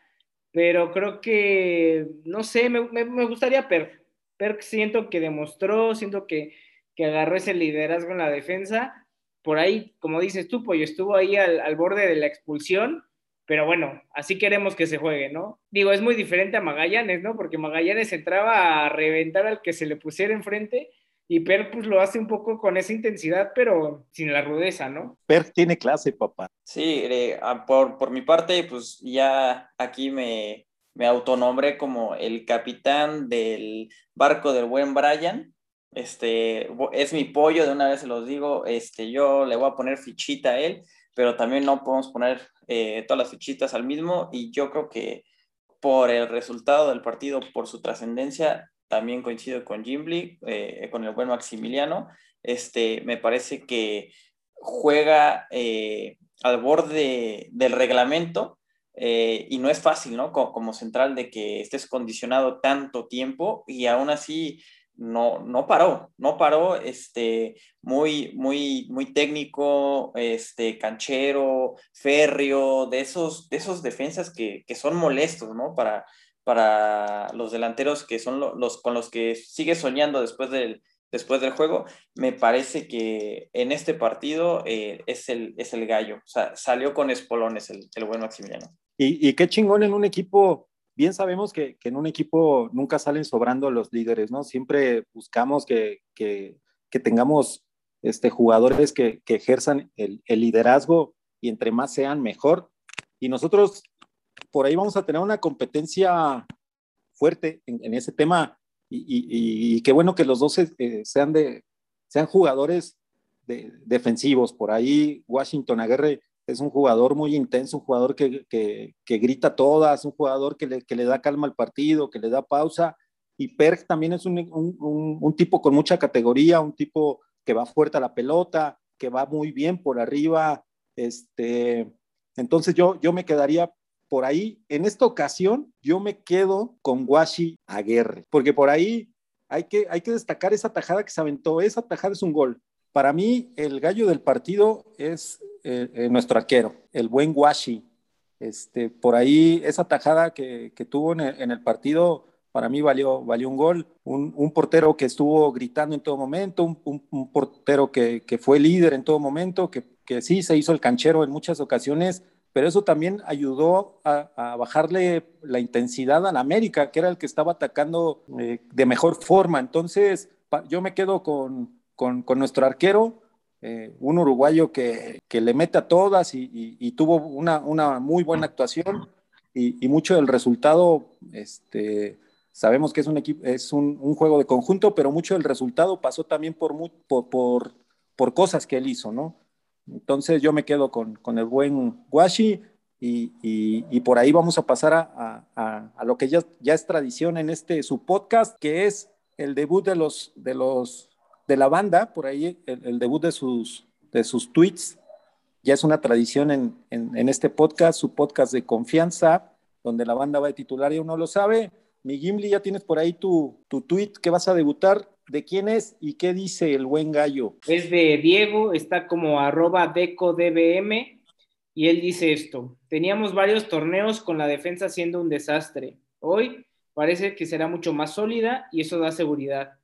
pero creo que, no sé, me, me, gustaría Per. Per siento que demostró, siento que, que, agarró ese liderazgo en la defensa. Por ahí, como dices tú, pues estuvo ahí al, al borde de la expulsión, pero bueno, así queremos que se juegue, ¿no? Digo, es muy diferente a Magallanes, ¿no? Porque Magallanes entraba a reventar al que se le pusiera enfrente y Per pues lo hace un poco con esa intensidad, pero sin la rudeza, ¿no? Per tiene clase, papá. Sí, eh, por, por, mi parte, pues ya aquí me, me autonombré como el capitán del barco del buen Brian. Este, es mi pollo, de una vez se los digo, este, yo le voy a poner fichita a él, pero también no podemos poner eh, todas las fichitas al mismo y yo creo que por el resultado del partido, por su trascendencia, también coincido con Jimby, eh, con el buen Maximiliano. Este, me parece que juega eh, al borde del reglamento eh, y no es fácil, ¿no? Como, central de que estés condicionado tanto tiempo y aún así no, no paró, no paró, este, muy, muy, muy técnico, este, canchero, férreo, de esos, de esos defensas que, que son molestos, ¿no? Para, para los delanteros que son los con los que sigue soñando después del, después del juego, me parece que en este partido eh, es, el, es el gallo. O sea, salió con espolones el, el buen Maximiliano. Y, y, qué chingón en un equipo. Bien sabemos que, que, en un equipo nunca salen sobrando los líderes, ¿no? Siempre buscamos que, que, que tengamos este, jugadores que, ejerzan el, el liderazgo y entre más sean, mejor. Y nosotros por ahí vamos a tener una competencia fuerte en, ese tema y, qué bueno que los dos eh, sean, de, sean jugadores de, defensivos. Por ahí Washington Aguirre es un jugador muy intenso, un jugador que, que, grita todas, un jugador que le, que le, da calma al partido, que le da pausa. Y Perk también es un, un, un, tipo con mucha categoría, un tipo que va fuerte a la pelota, que va muy bien por arriba. Este, entonces yo, yo me quedaría por ahí, en esta ocasión, yo me quedo con Washi Aguirre, porque por ahí hay que, hay que destacar esa tajada que se aventó. Esa tajada es un gol. Para mí, el gallo del partido es eh, eh, nuestro arquero, el buen Washi. Este, por ahí, esa tajada que, tuvo en el, partido, para mí valió, valió un gol. Un, portero que estuvo gritando en todo momento, un, portero que, fue líder en todo momento, que sí se hizo el canchero en muchas ocasiones, pero eso también ayudó a, bajarle la intensidad a la América, que era el que estaba atacando eh, de mejor forma. Entonces, yo me quedo con, con, nuestro arquero, eh, un uruguayo que, que, le mete a todas y, tuvo una, una, muy buena actuación y, mucho del resultado, este, sabemos que es un, equipo, es un, juego de conjunto, pero mucho del resultado pasó también por, por, por cosas que él hizo, ¿no? Entonces yo me quedo con, con el buen Washi y, y, por ahí vamos a pasar a, a, a, lo que ya, ya es tradición en este su podcast, que es el debut de los de los de la banda, por ahí el, debut de sus de sus tweets. Ya es una tradición en, en, en, este podcast, su podcast de confianza, donde la banda va de titular y uno lo sabe. Mi Gimli, ya tienes por ahí tu, tu tweet que vas a debutar ¿De quién es y qué dice el buen gallo? Es de Diego, está como arroba decodbm y él dice esto. Teníamos varios torneos con la defensa siendo un desastre. Hoy parece que será mucho más sólida y eso da seguridad.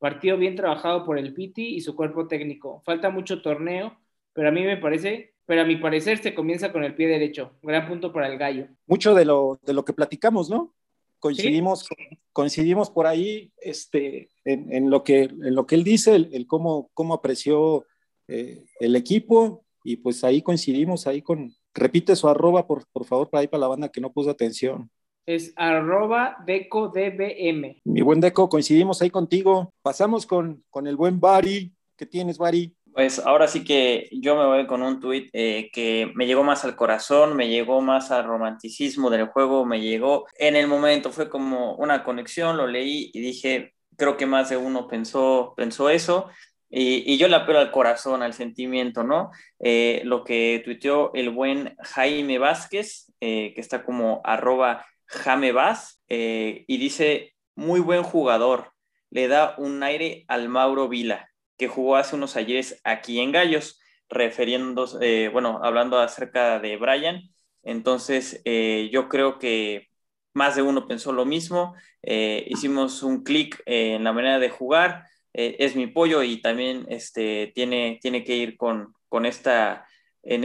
Partido bien trabajado por el Piti y su cuerpo técnico. Falta mucho torneo, pero a mí me parece, pero a mi parecer se comienza con el pie derecho. Gran punto para el gallo. Mucho de lo, de lo que platicamos, ¿no? Coincidimos, coincidimos por ahí este, en, en, lo que, en lo que él dice, el, el cómo, cómo apreció eh, el equipo y pues ahí coincidimos ahí con, repite su arroba por, por favor para ahí para la banda que no puso atención. Es arroba decodbm. Mi buen Deco, coincidimos ahí contigo. Pasamos con, con el buen Bari. ¿Qué tienes, Bari? Pues ahora sí que yo me voy con un tuit eh, que me llegó más al corazón, me llegó más al romanticismo del juego, me llegó en el momento, fue como una conexión, lo leí y dije, creo que más de uno pensó, pensó eso. Y, y yo le apelo al corazón, al sentimiento, ¿no? Eh, lo que tuiteó el buen Jaime Vázquez, eh, que está como arroba Jame Vaz, y dice, muy buen jugador, le da un aire al Mauro Vila que jugó hace unos ayeres aquí en Gallos. refiriéndose, bueno, hablando acerca de Brian. Entonces, yo creo que más de uno pensó lo mismo, hicimos un clic en la manera de jugar, es mi pollo y también este, tiene, tiene que ir con, con esta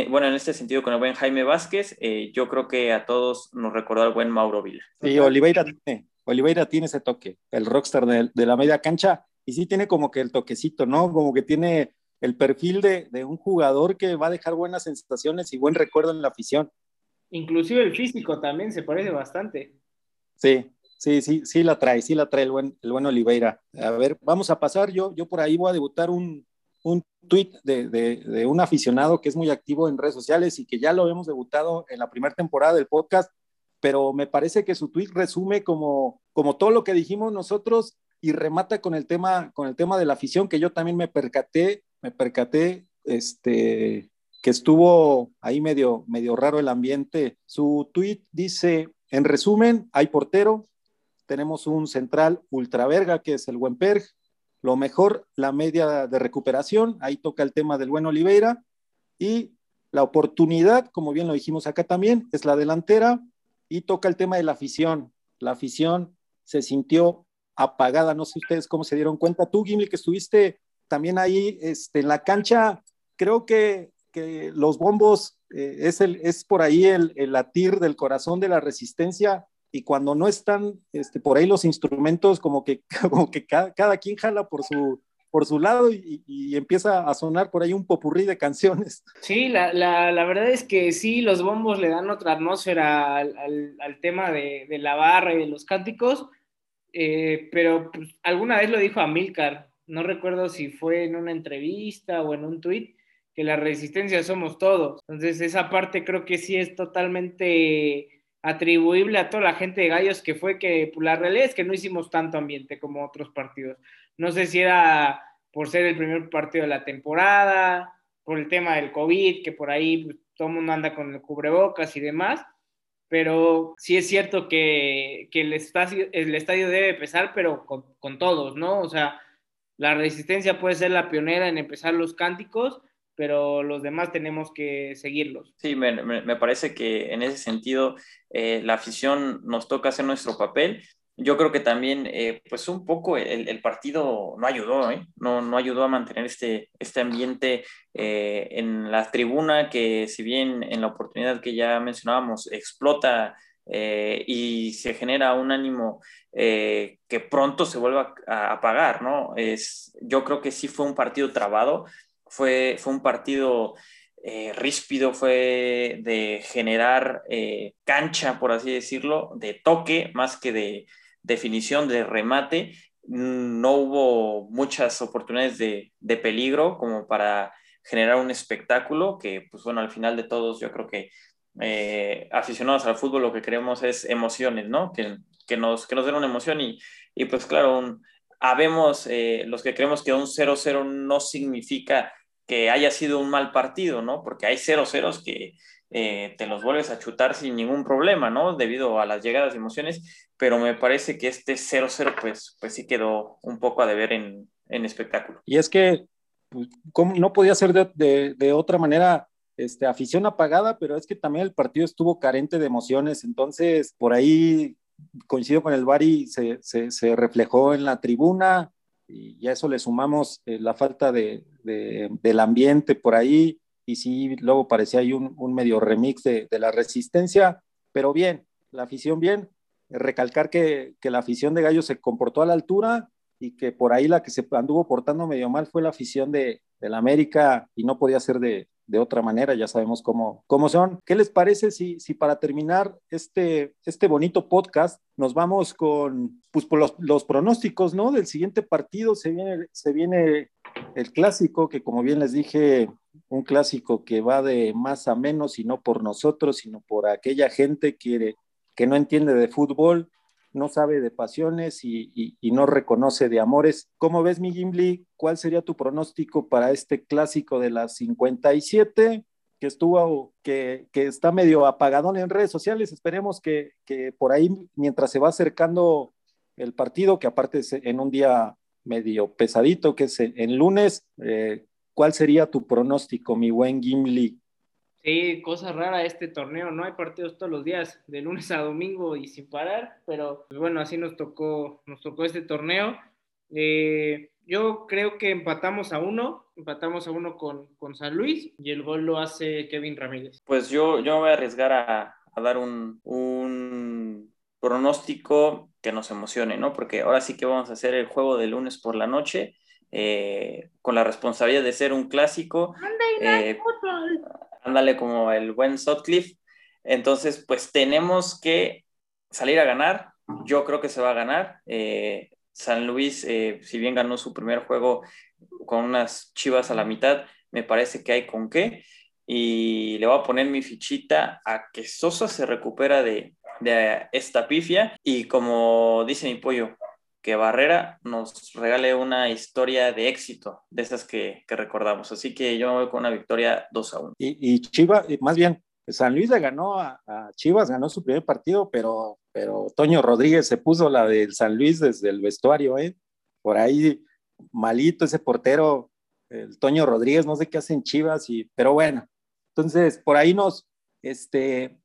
bueno, en este sentido, con el buen Jaime Vázquez, eh, yo creo que a todos nos recordó al buen Mauro Vila. Sí, Oliveira tiene, Oliveira tiene ese toque, el rockstar de, la media cancha, y sí tiene como que el toquecito, ¿no? Como que tiene el perfil de, de, un jugador que va a dejar buenas sensaciones y buen recuerdo en la afición. Inclusive el físico también se parece bastante. Sí, sí, sí, sí la trae, sí la trae el buen, el buen Oliveira. A ver, vamos a pasar, yo, yo por ahí voy a debutar un, un tweet de, un aficionado que es muy activo en redes sociales y que ya lo hemos debutado en la primera temporada del podcast, pero me parece que su tweet resume como, como todo lo que dijimos nosotros y remata con el tema, con el tema de la afición, que yo también me percaté, me percaté, este, que estuvo ahí medio, medio raro el ambiente. Su tweet dice, en resumen, hay portero, tenemos un central ultraverga que es el Wemperg, lo mejor, la media de recuperación, ahí toca el tema del buen Oliveira, y la oportunidad, como bien lo dijimos acá también, es la delantera, y toca el tema de la afición. La afición se sintió apagada, no sé ustedes cómo se dieron cuenta. Tú, Gimli, que estuviste también ahí este, en la cancha, creo que, que los bombos eh, es, el, es por ahí el, latir del corazón de la resistencia y cuando no están este, por ahí los instrumentos, como que, como que cada, cada quien jala por su, por su lado y, y, empieza a sonar por ahí un popurrí de canciones. Sí, la, la, la, verdad es que sí, los bombos le dan otra atmósfera al, al, al tema de, de, la barra y de los cánticos, eh, pero pues, alguna vez lo dijo Amilcar, no recuerdo si fue en una entrevista o en un tuit, que la resistencia somos todos. Entonces esa parte creo que sí es totalmente atribuible a toda la gente de Gallos que fue que pues, la realidad es que no hicimos tanto ambiente como otros partidos. No sé si era por ser el primer partido de la temporada, por el tema del COVID, que por ahí pues, todo el mundo anda con el cubrebocas y demás, pero sí es cierto que, que el, estadio, el estadio debe pesar, pero con, todos, ¿no? O sea, la resistencia puede ser la pionera en empezar los cánticos, pero los demás tenemos que seguirlos. Sí, me, me, parece que en ese sentido eh, la afición nos toca hacer nuestro papel. Yo creo que también, eh, pues un poco el, el, partido no ayudó, ¿eh? no, no ayudó a mantener este, este ambiente eh, en la tribuna que si bien en la oportunidad que ya mencionábamos explota y se genera un ánimo que pronto se vuelva a apagar, ¿no? Es, yo creo que sí fue un partido trabado, fue, fue un partido ríspido, fue de generar cancha, por así decirlo, de toque más que de definición, de remate. No hubo muchas oportunidades de, de peligro como para generar un espectáculo que, pues bueno, al final de todos yo creo que eh, aficionados al fútbol lo que queremos es emociones, ¿no? Que, que, nos, que nos den una emoción y, y pues claro, habemos eh, los que creemos que un 0-0 no significa que haya sido un mal partido, ¿no? Porque hay 0 ceros que eh, te los vuelves a chutar sin ningún problema, ¿no? Debido a las llegadas de emociones, pero me parece que este 0-0 pues, pues sí quedó un poco a deber en, en espectáculo. Y es que pues, ¿cómo? no podía ser de, de, de, otra manera. Este, afición apagada, pero es que también el partido estuvo carente de emociones, entonces por ahí coincido con el Bari, se, se, se reflejó en la tribuna, y a eso le sumamos eh, la falta de, de, del ambiente por ahí, y sí, luego parecía ahí un, un medio remix de, de, la resistencia, pero bien, la afición bien, recalcar que, que la afición de Gallo se comportó a la altura y que por ahí la que se anduvo portando medio mal fue la afición de, de la América y no podía ser de, de otra manera, ya sabemos cómo, cómo son. ¿Qué les parece si, si para terminar este, este bonito podcast nos vamos con, pues, por los, los, pronósticos, ¿no? Del siguiente partido se viene, se viene el clásico, que como bien les dije, un clásico que va de más a menos y no por nosotros, sino por aquella gente que, que no entiende de fútbol, no sabe de pasiones y, y, no reconoce de amores. ¿Cómo ves, mi Gimli? ¿Cuál sería tu pronóstico para este clásico de las 57? que estuvo, que, que está medio apagadón en redes sociales. Esperemos que, que, por ahí, mientras se va acercando el partido, que aparte es en un día medio pesadito, que es en lunes, eh, ¿cuál sería tu pronóstico, mi buen Gimli? Sí, cosa rara este torneo, no hay partidos todos los días, de lunes a domingo y sin parar, pero pues bueno, así nos tocó, nos tocó este torneo. Eh, yo creo que empatamos a uno, empatamos a uno con, con, San Luis y el gol lo hace Kevin Ramírez. Pues yo, yo me voy a arriesgar a, a dar un, un, pronóstico que nos emocione, ¿no? Porque ahora sí que vamos a hacer el juego de lunes por la noche. Eh, con la responsabilidad de ser un clásico. Eh, ándale como el buen Sutcliffe. Entonces, pues tenemos que salir a ganar. Yo creo que se va a ganar. Eh, San Luis, si bien ganó su primer juego con unas chivas a la mitad, me parece que hay con qué. Y le voy a poner mi fichita a que Sosa se recupera de, de esta pifia. Y como dice mi pollo, que Barrera nos regale una historia de éxito, de esas que, recordamos. Así que yo me voy con una victoria 2 a 1. Y, y Chivas, más bien, San Luis le ganó a, a, Chivas, ganó su primer partido, pero, pero Toño Rodríguez se puso la del San Luis desde el vestuario, ¿eh? Por ahí malito ese portero, el Toño Rodríguez, no sé qué hacen Chivas, y, pero bueno, entonces por ahí nos, este,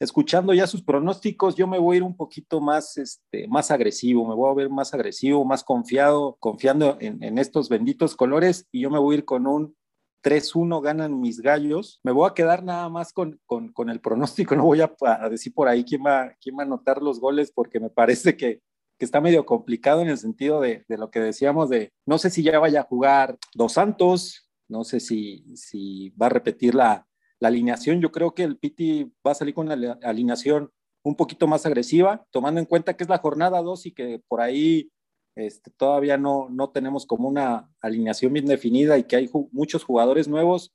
escuchando ya sus pronósticos, yo me voy a ir un poquito más, este, más agresivo, me voy a ver más agresivo, más confiado, confiando en, estos benditos colores y yo me voy a ir con un 3-1 ganan mis gallos. Me voy a quedar nada más con, con, con el pronóstico, no voy a, a, decir por ahí quién va, quién va a anotar los goles porque me parece que, que está medio complicado en el sentido de, de, lo que decíamos de, no sé si ya vaya a jugar Dos Santos, no sé si, si va a repetir la, la alineación, yo creo que el Piti va a salir con la alineación un poquito más agresiva, tomando en cuenta que es la jornada 2 y que por ahí este, todavía no, no tenemos como una alineación bien definida y que hay muchos jugadores nuevos.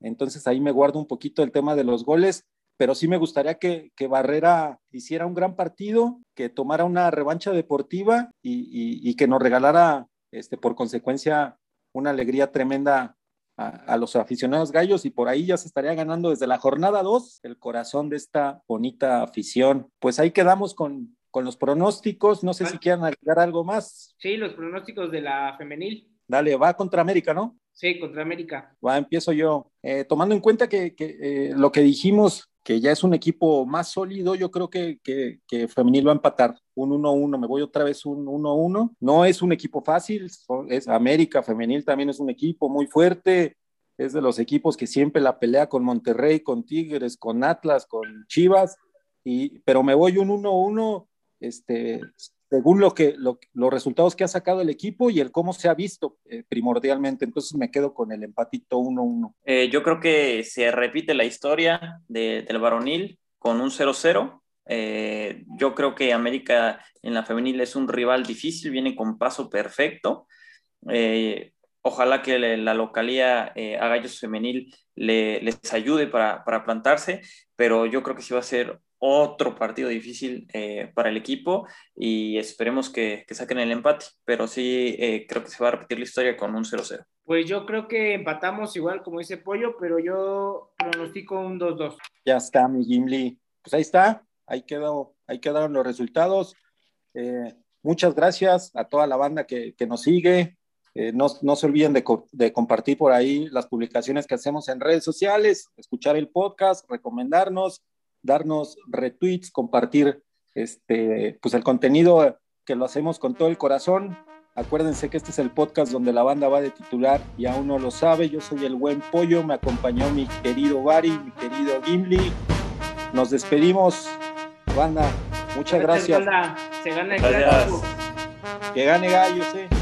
Entonces ahí me guardo un poquito el tema de los goles, pero sí me gustaría que, que Barrera hiciera un gran partido, que tomara una revancha deportiva y, y, y que nos regalara, este, por consecuencia, una alegría tremenda a, a, los aficionados gallos y por ahí ya se estaría ganando desde la jornada 2 el corazón de esta bonita afición. Pues ahí quedamos con, con los pronósticos. No sé si quieran agregar algo más. Sí, los pronósticos de la femenil. Dale, va contra América, ¿no? Sí, contra América. Va, empiezo yo. Eh, tomando en cuenta que, que eh, lo que dijimos, que ya es un equipo más sólido, yo creo que, que, Femenil va a empatar un 1-1, me voy otra vez un 1-1. No es un equipo fácil, es América Femenil también es un equipo muy fuerte, es de los equipos que siempre la pelea con Monterrey, con Tigres, con Atlas, con Chivas, y, pero me voy un 1-1, este, según lo que, lo, los resultados que ha sacado el equipo y el cómo se ha visto eh, primordialmente. Entonces me quedo con el empatito 1-1. Eh, yo creo que se repite la historia de, del varonil con un 0-0. Eh, yo creo que América en la femenil es un rival difícil, viene con paso perfecto. Ojalá que la localía a Gallos Femenil le, les ayude para, para, plantarse, pero yo creo que sí va a ser otro partido difícil eh, para el equipo y esperemos que, que, saquen el empate, pero sí eh, creo que se va a repetir la historia con un 0-0. Pues yo creo que empatamos igual como dice Pollo, pero yo pronostico un 2-2. Ya está, mi Gimli. Pues ahí está, ahí, quedó, ahí quedaron los resultados. Eh, muchas gracias a toda la banda que, que nos sigue. Eh, no, no, se olviden de, co de, compartir por ahí las publicaciones que hacemos en redes sociales, escuchar el podcast, recomendarnos, darnos retweets, compartir este, pues el contenido que lo hacemos con todo el corazón. Acuérdense que este es el podcast donde la banda va de titular y aún no lo sabe. Yo soy el buen pollo, me acompañó mi querido Bari, mi querido Gimli. Nos despedimos, banda. Muchas gracias. Se gana el gracias. Que gane gallo, sí.